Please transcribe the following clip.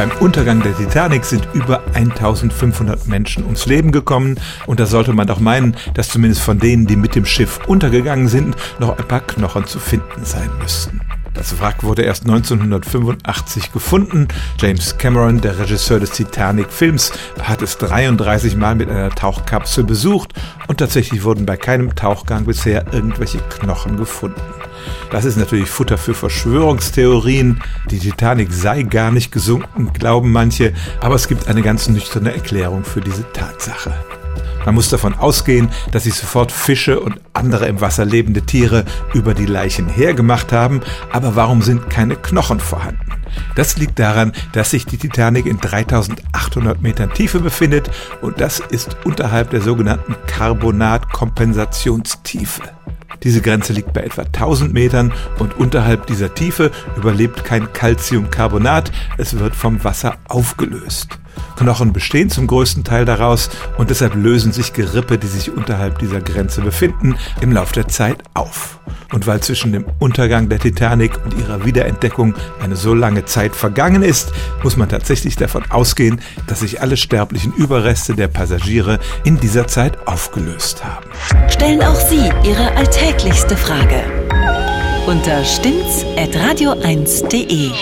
Beim Untergang der Titanic sind über 1500 Menschen ums Leben gekommen und da sollte man doch meinen, dass zumindest von denen, die mit dem Schiff untergegangen sind, noch ein paar Knochen zu finden sein müssten. Das Wrack wurde erst 1985 gefunden. James Cameron, der Regisseur des Titanic-Films, hat es 33 Mal mit einer Tauchkapsel besucht und tatsächlich wurden bei keinem Tauchgang bisher irgendwelche Knochen gefunden. Das ist natürlich Futter für Verschwörungstheorien. Die Titanic sei gar nicht gesunken, glauben manche, aber es gibt eine ganz nüchterne Erklärung für diese Tatsache. Man muss davon ausgehen, dass sich sofort Fische und andere im Wasser lebende Tiere über die Leichen hergemacht haben, aber warum sind keine Knochen vorhanden? Das liegt daran, dass sich die Titanic in 3800 Metern Tiefe befindet und das ist unterhalb der sogenannten Carbonatkompensationstiefe. Diese Grenze liegt bei etwa 1000 Metern und unterhalb dieser Tiefe überlebt kein Calciumcarbonat, es wird vom Wasser aufgelöst. Knochen bestehen zum größten Teil daraus und deshalb lösen sich Gerippe, die sich unterhalb dieser Grenze befinden, im Lauf der Zeit auf. Und weil zwischen dem Untergang der Titanic und ihrer Wiederentdeckung eine so lange Zeit vergangen ist, muss man tatsächlich davon ausgehen, dass sich alle sterblichen Überreste der Passagiere in dieser Zeit aufgelöst haben. Stellen auch Sie Ihre alltäglichste Frage unter stimmt's at radio1.de.